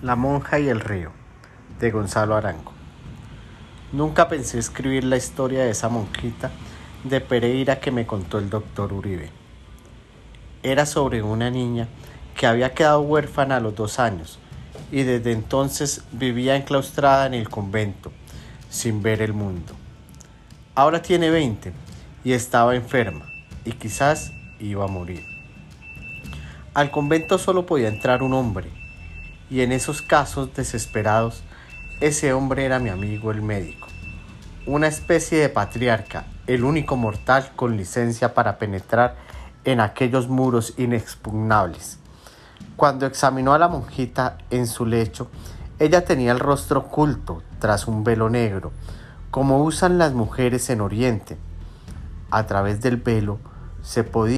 La monja y el río, de Gonzalo Arango. Nunca pensé escribir la historia de esa monjita de Pereira que me contó el doctor Uribe. Era sobre una niña que había quedado huérfana a los dos años y desde entonces vivía enclaustrada en el convento, sin ver el mundo. Ahora tiene 20 y estaba enferma y quizás iba a morir. Al convento solo podía entrar un hombre y en esos casos desesperados, ese hombre era mi amigo el médico, una especie de patriarca, el único mortal con licencia para penetrar en aquellos muros inexpugnables. Cuando examinó a la monjita en su lecho, ella tenía el rostro oculto tras un velo negro, como usan las mujeres en Oriente. A través del velo se podía